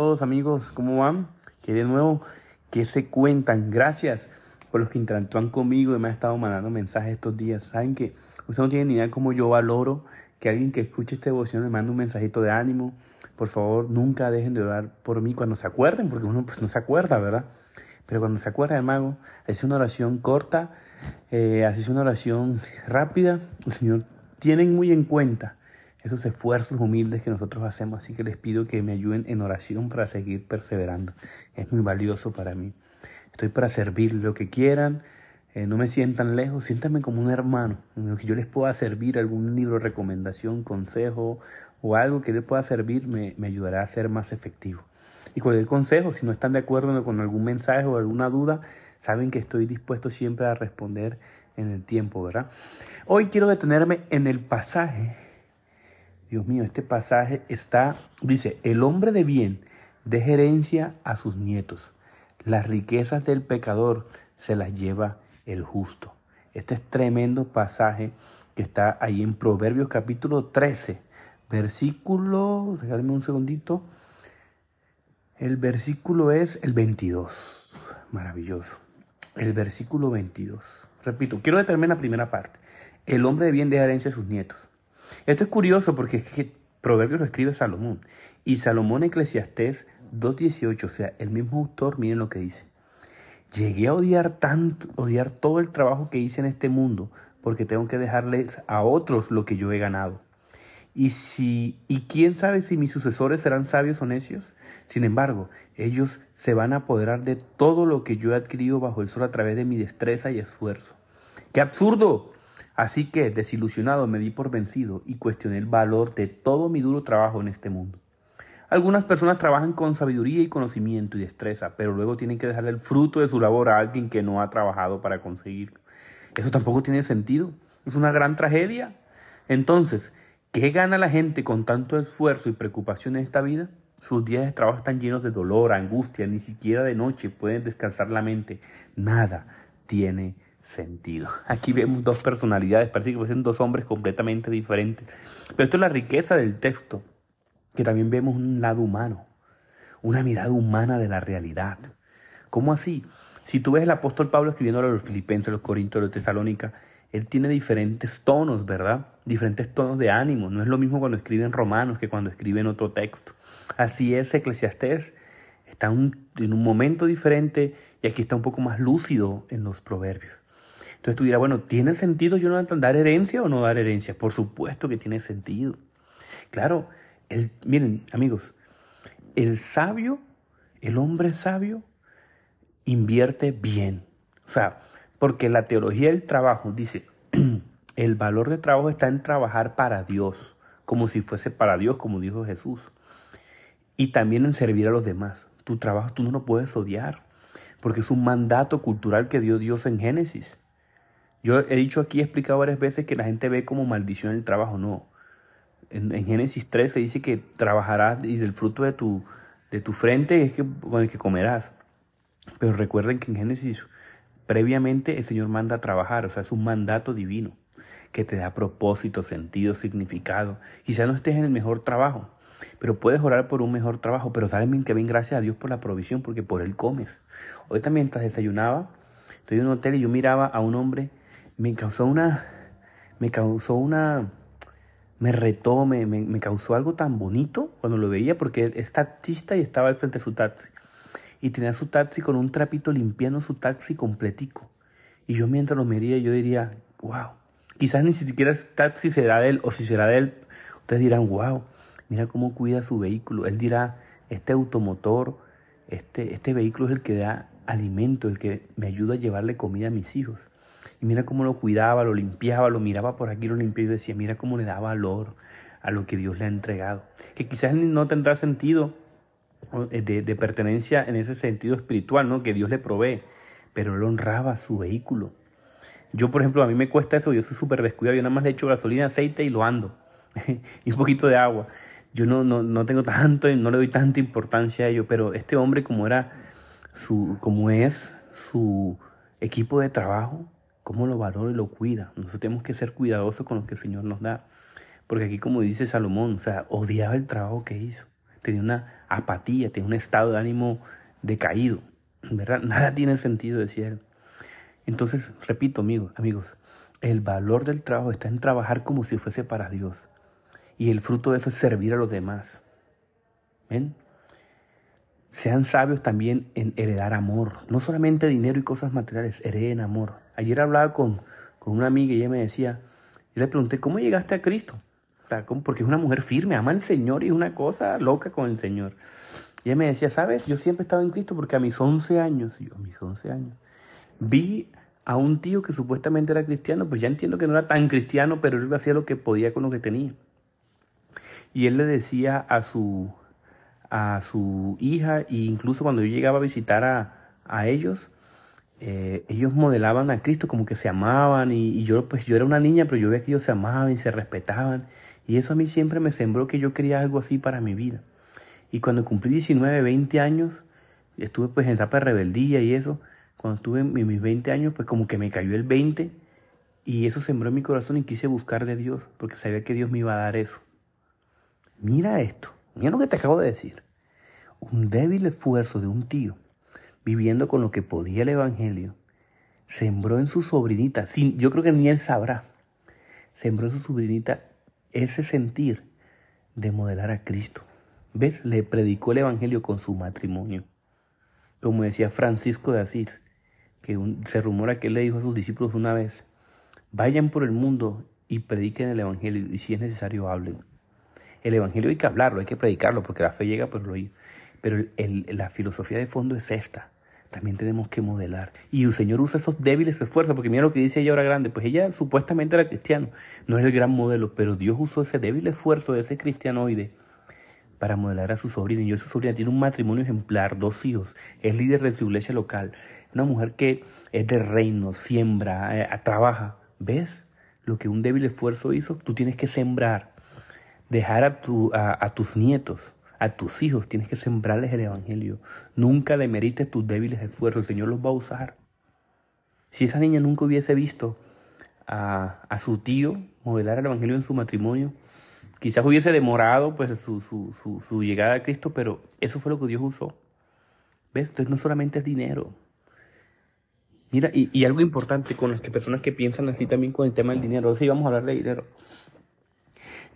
todos amigos, ¿cómo van? Que de nuevo, que se cuentan? Gracias por los que interactúan conmigo y me han estado mandando mensajes estos días. Saben que ustedes no tienen ni idea cómo yo valoro que alguien que escuche esta devoción me mande un mensajito de ánimo. Por favor, nunca dejen de orar por mí cuando se acuerden, porque uno pues, no se acuerda, ¿verdad? Pero cuando se acuerda, hermano, hace una oración corta, eh, una oración rápida. El Señor tiene muy en cuenta esos esfuerzos humildes que nosotros hacemos. Así que les pido que me ayuden en oración para seguir perseverando. Es muy valioso para mí. Estoy para servir lo que quieran. Eh, no me sientan lejos, siéntanme como un hermano, en lo que yo les pueda servir, algún libro recomendación, consejo o algo que les pueda servir, me, me ayudará a ser más efectivo. Y cualquier consejo, si no están de acuerdo con algún mensaje o alguna duda, saben que estoy dispuesto siempre a responder en el tiempo, ¿verdad? Hoy quiero detenerme en el pasaje Dios mío, este pasaje está, dice, el hombre de bien de herencia a sus nietos. Las riquezas del pecador se las lleva el justo. Este es tremendo pasaje que está ahí en Proverbios capítulo 13, versículo, regálenme un segundito. El versículo es el 22. Maravilloso. El versículo 22. Repito, quiero determinar la primera parte. El hombre de bien de herencia a sus nietos. Esto es curioso porque es que Proverbios lo escribe Salomón. Y Salomón Eclesiastés 2.18, o sea, el mismo autor, miren lo que dice. Llegué a odiar tanto, odiar todo el trabajo que hice en este mundo, porque tengo que dejarles a otros lo que yo he ganado. Y si, y quién sabe si mis sucesores serán sabios o necios. Sin embargo, ellos se van a apoderar de todo lo que yo he adquirido bajo el sol a través de mi destreza y esfuerzo. ¡Qué absurdo! Así que, desilusionado, me di por vencido y cuestioné el valor de todo mi duro trabajo en este mundo. Algunas personas trabajan con sabiduría y conocimiento y destreza, pero luego tienen que dejarle el fruto de su labor a alguien que no ha trabajado para conseguirlo. Eso tampoco tiene sentido. Es una gran tragedia. Entonces, ¿qué gana la gente con tanto esfuerzo y preocupación en esta vida? Sus días de trabajo están llenos de dolor, angustia, ni siquiera de noche pueden descansar la mente. Nada tiene sentido. Aquí vemos dos personalidades, parece que fuesen dos hombres completamente diferentes. Pero esto es la riqueza del texto, que también vemos un lado humano, una mirada humana de la realidad. ¿Cómo así? Si tú ves el apóstol Pablo escribiendo a los filipenses, a los corintios, a los tesalónica, él tiene diferentes tonos, ¿verdad? Diferentes tonos de ánimo. No es lo mismo cuando escribe en Romanos que cuando escribe en otro texto. Así es, Eclesiastés está en un momento diferente y aquí está un poco más lúcido en los proverbios. Entonces tú dirás, bueno, ¿tiene sentido yo no dar herencia o no dar herencia? Por supuesto que tiene sentido. Claro, el, miren amigos, el sabio, el hombre sabio, invierte bien. O sea, porque la teología del trabajo dice, el valor de trabajo está en trabajar para Dios, como si fuese para Dios, como dijo Jesús. Y también en servir a los demás. Tu trabajo tú no lo puedes odiar, porque es un mandato cultural que dio Dios en Génesis. Yo he dicho aquí, he explicado varias veces que la gente ve como maldición el trabajo. No. En, Génesis 3 se dice que trabajarás y del fruto de tu, de tu frente es que, con el que comerás. Pero recuerden que en Génesis previamente el Señor manda a trabajar, o sea, es un mandato divino que te da propósito, sentido, significado. Quizá no estés en el mejor trabajo, pero puedes orar por un mejor trabajo, pero dale que bien gracias a Dios por la provisión, porque por Él comes. Hoy también mientras desayunaba, estoy en un hotel y yo miraba a un hombre me causó una, me causó una, me retó, me, me, causó algo tan bonito cuando lo veía, porque es taxista y estaba al frente de su taxi. Y tenía su taxi con un trapito limpiando su taxi completico. Y yo mientras lo miría, yo diría, wow, quizás ni siquiera el taxi será de él, o si será de él, ustedes dirán, wow, mira cómo cuida su vehículo. Él dirá, este automotor, este, este vehículo es el que da alimento, el que me ayuda a llevarle comida a mis hijos. Y mira cómo lo cuidaba, lo limpiaba, lo miraba por aquí, lo limpiaba y decía, mira cómo le da valor a lo que Dios le ha entregado. Que quizás no tendrá sentido de, de pertenencia en ese sentido espiritual, ¿no? Que Dios le provee, pero él honraba su vehículo. Yo, por ejemplo, a mí me cuesta eso, yo soy súper descuidado, yo nada más le echo gasolina, aceite y lo ando, y un poquito de agua. Yo no, no, no tengo tanto, no le doy tanta importancia a ello, pero este hombre como era su, como es su equipo de trabajo, cómo lo valora y lo cuida. Nosotros tenemos que ser cuidadosos con lo que el Señor nos da. Porque aquí, como dice Salomón, o sea, odiaba el trabajo que hizo. tenía una apatía, tenía un estado de ánimo decaído, ¿verdad? Nada tiene sentido, decía él. Entonces, repito, amigos, amigos, el valor del trabajo está en trabajar como si fuese para Dios. Y el fruto de eso es servir a los demás. ¿Ven? Sean sabios también en heredar amor. No solamente dinero y cosas materiales, hereden amor. Ayer hablaba con, con una amiga y ella me decía, yo le pregunté, ¿cómo llegaste a Cristo? Porque es una mujer firme, ama al Señor y es una cosa loca con el Señor. Y ella me decía, ¿sabes? Yo siempre he estado en Cristo porque a mis 11 años, yo a mis 11 años, vi a un tío que supuestamente era cristiano, pues ya entiendo que no era tan cristiano, pero él hacía lo que podía con lo que tenía. Y él le decía a su, a su hija, e incluso cuando yo llegaba a visitar a, a ellos, eh, ellos modelaban a Cristo como que se amaban y, yo pues yo era una niña, pero yo veía que ellos se amaban y se respetaban y eso a mí siempre me sembró que yo quería algo así para mi vida. Y cuando cumplí 19, 20 años, estuve pues en etapa de rebeldía y eso, cuando estuve en mis 20 años, pues como que me cayó el 20 y eso sembró en mi corazón y quise buscar de Dios, porque sabía que Dios me iba a dar eso. Mira esto, mira lo que te acabo de decir. Un débil esfuerzo de un tío, viviendo con lo que podía el Evangelio, sembró en su sobrinita, sin, yo creo que ni él sabrá, sembró en su sobrinita ese sentir de modelar a Cristo. ¿Ves? Le predicó el Evangelio con su matrimonio. Como decía Francisco de Asís, que se rumora que él le dijo a sus discípulos una vez, vayan por el mundo y prediquen el Evangelio y si es necesario hablen. El Evangelio hay que hablarlo, hay que predicarlo, porque la fe llega por lo oír. Pero la filosofía de fondo es esta también tenemos que modelar. Y el Señor usa esos débiles esfuerzos, porque mira lo que dice ella ahora grande, pues ella supuestamente era cristiano, no es el gran modelo, pero Dios usó ese débil esfuerzo de ese cristianoide para modelar a su sobrina. Y su sobrina tiene un matrimonio ejemplar, dos hijos, es líder de su iglesia local, una mujer que es de reino, siembra, eh, trabaja. ¿Ves lo que un débil esfuerzo hizo? Tú tienes que sembrar, dejar a tus nietos a tus hijos tienes que sembrarles el Evangelio. Nunca demerites tus débiles esfuerzos. El Señor los va a usar. Si esa niña nunca hubiese visto a, su tío modelar el Evangelio en su matrimonio, quizás hubiese demorado pues, su, llegada a Cristo, pero eso fue lo que Dios usó. ¿Ves? Entonces no solamente es dinero. Mira, y, algo importante con las personas que piensan así también con el tema del dinero. Sí, vamos a hablar de dinero.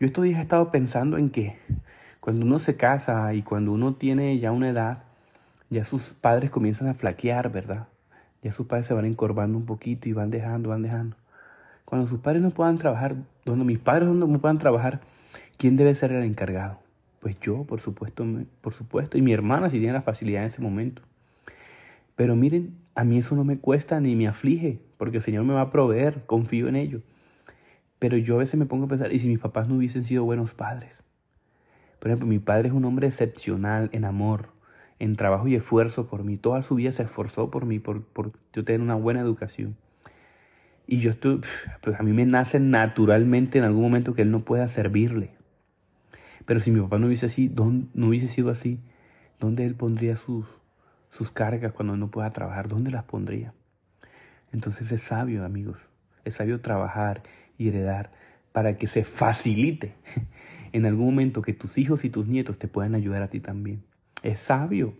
Yo estos días he estado pensando en que cuando uno se casa y cuando uno tiene ya una edad, ya sus padres comienzan a flaquear, ¿verdad? Ya sus padres se van encorvando un poquito y van dejando, van dejando. Cuando sus padres no puedan trabajar, cuando mis padres no puedan trabajar, ¿quién debe ser el encargado? Pues yo, por supuesto, por supuesto, y mi hermana si tiene la facilidad en ese momento. Pero miren, a mí eso no me cuesta ni me aflige, porque el Señor me va a proveer, confío en ello. Pero yo a veces me pongo a pensar, ¿y si mis papás no hubiesen sido buenos padres? Por ejemplo, mi padre es un hombre excepcional en amor, en trabajo y esfuerzo por mí. Toda su vida se esforzó por mí, por, por yo tener una buena educación. Y yo estoy, pues a mí me nace naturalmente en algún momento que él no pueda servirle. Pero si mi papá no hubiese, así, no hubiese sido así, ¿dónde él pondría sus, sus cargas cuando no pueda trabajar? ¿Dónde las pondría? Entonces es sabio, amigos. Es sabio trabajar y heredar para que se facilite en algún momento que tus hijos y tus nietos te puedan ayudar a ti también. Es sabio,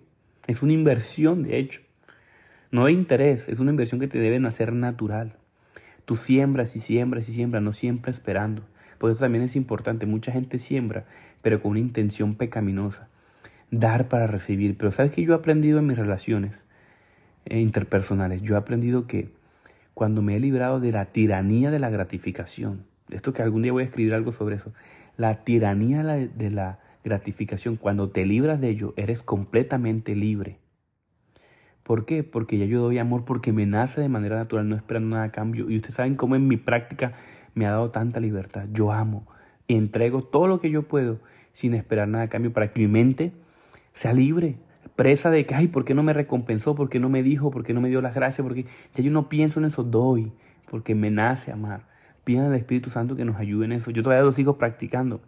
es una inversión de hecho. No de interés, es una inversión que te debe hacer natural. Tú siembras y siembras y siembras, no siempre esperando. Por eso también es importante, mucha gente siembra, pero con una intención pecaminosa. Dar para recibir. Pero sabes que yo he aprendido en mis relaciones eh, interpersonales, yo he aprendido que cuando me he librado de la tiranía de la gratificación, esto que algún día voy a escribir algo sobre eso, la tiranía de la gratificación, cuando te libras de ello, eres completamente libre. ¿Por qué? Porque ya yo doy amor porque me nace de manera natural, no esperando nada a cambio. Y ustedes saben cómo en mi práctica me ha dado tanta libertad. Yo amo, entrego todo lo que yo puedo sin esperar nada a cambio para que mi mente sea libre, presa de que, ay, ¿por qué no me recompensó? ¿Por qué no me dijo? ¿Por qué no me dio las gracias? Porque ya yo no pienso en eso, doy, porque me nace amar. Pidan al Espíritu Santo que nos ayude en eso. Yo todavía lo sigo practicando.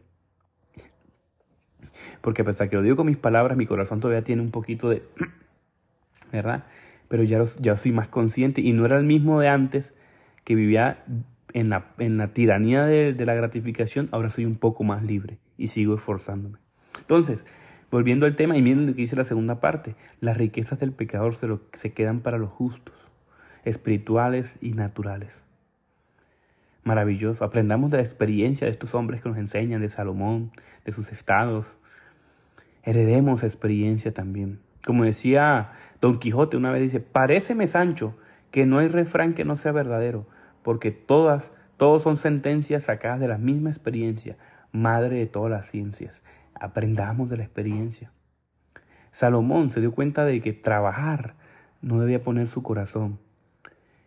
Porque a pesar que lo digo con mis palabras, mi corazón todavía tiene un poquito de... ¿Verdad? Pero ya, ya soy más consciente y no era el mismo de antes que vivía en la, en la tiranía de, la gratificación. Ahora soy un poco más libre y sigo esforzándome. Entonces, Volviendo al tema, y miren lo que dice la segunda parte, las riquezas del pecador se, se quedan para los justos, espirituales y naturales. Maravilloso, aprendamos de la experiencia de estos hombres que nos enseñan, de Salomón, de sus estados. Heredemos experiencia también. Como decía Don Quijote una vez, dice, paréceme Sancho que no hay refrán que no sea verdadero, porque todas, todos son sentencias sacadas de la misma experiencia, madre de todas las ciencias. Aprendamos de la experiencia. Salomón se dio cuenta de que trabajar no debía poner su corazón.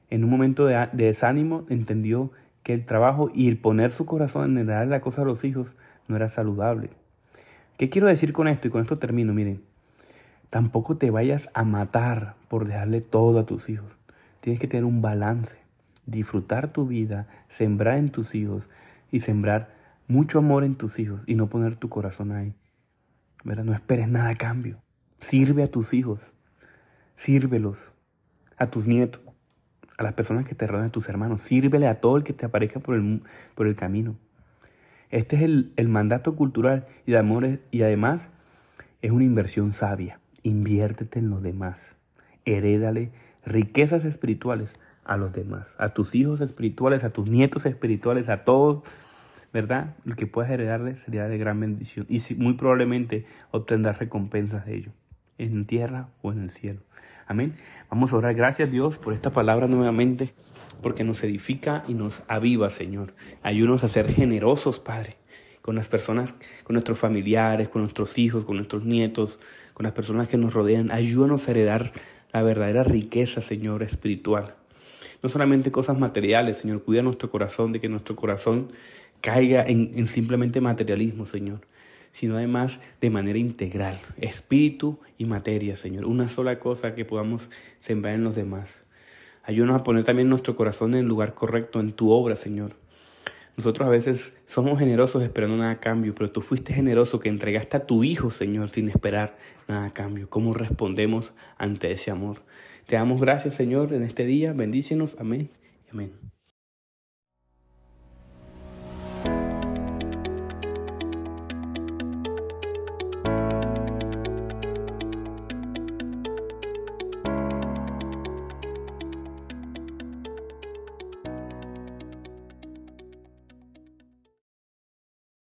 En un momento de, desánimo entendió que el trabajo y el poner su corazón en dar la cosa a los hijos no era saludable. ¿Qué quiero decir con esto? Y con esto termino, miren. Tampoco te vayas a matar por dejarle todo a tus hijos. Tienes que tener un balance, disfrutar tu vida, sembrar en tus hijos y sembrar mucho amor en tus hijos y no poner tu corazón ahí. ¿Verdad? No esperes nada a cambio. Sirve a tus hijos, sírvelos, a tus nietos, a las personas que te rodean, a tus hermanos. Sírvele a todo el que te aparezca por el, por el camino. Este es el, el mandato cultural y de amor y además es una inversión sabia. Inviértete en los demás. Herédale riquezas espirituales a los demás, a tus hijos espirituales, a tus nietos espirituales, a todos ¿verdad? Lo que puedas heredarle sería de gran bendición y muy probablemente obtendrás recompensas de ello, en tierra o en el cielo. Amén. Vamos a orar. Gracias Dios por esta palabra nuevamente, porque nos edifica y nos aviva, Señor. Ayúdanos a ser generosos, Padre, con las personas, con nuestros familiares, con nuestros hijos, con nuestros nietos, con las personas que nos rodean. Ayúdanos a heredar la verdadera riqueza, Señor, espiritual. No solamente cosas materiales, Señor, cuida nuestro corazón, de que nuestro corazón caiga en, simplemente materialismo, Señor, sino además de manera integral, espíritu y materia, Señor. Una sola cosa que podamos sembrar en los demás. Ayúdanos a poner también nuestro corazón en el lugar correcto en tu obra, Señor. Nosotros a veces somos generosos esperando nada a cambio, pero tú fuiste generoso que entregaste a tu Hijo, Señor, sin esperar nada a cambio. ¿Cómo respondemos ante ese amor? Te damos gracias, Señor, en este día. Bendícenos. Amén. Amén.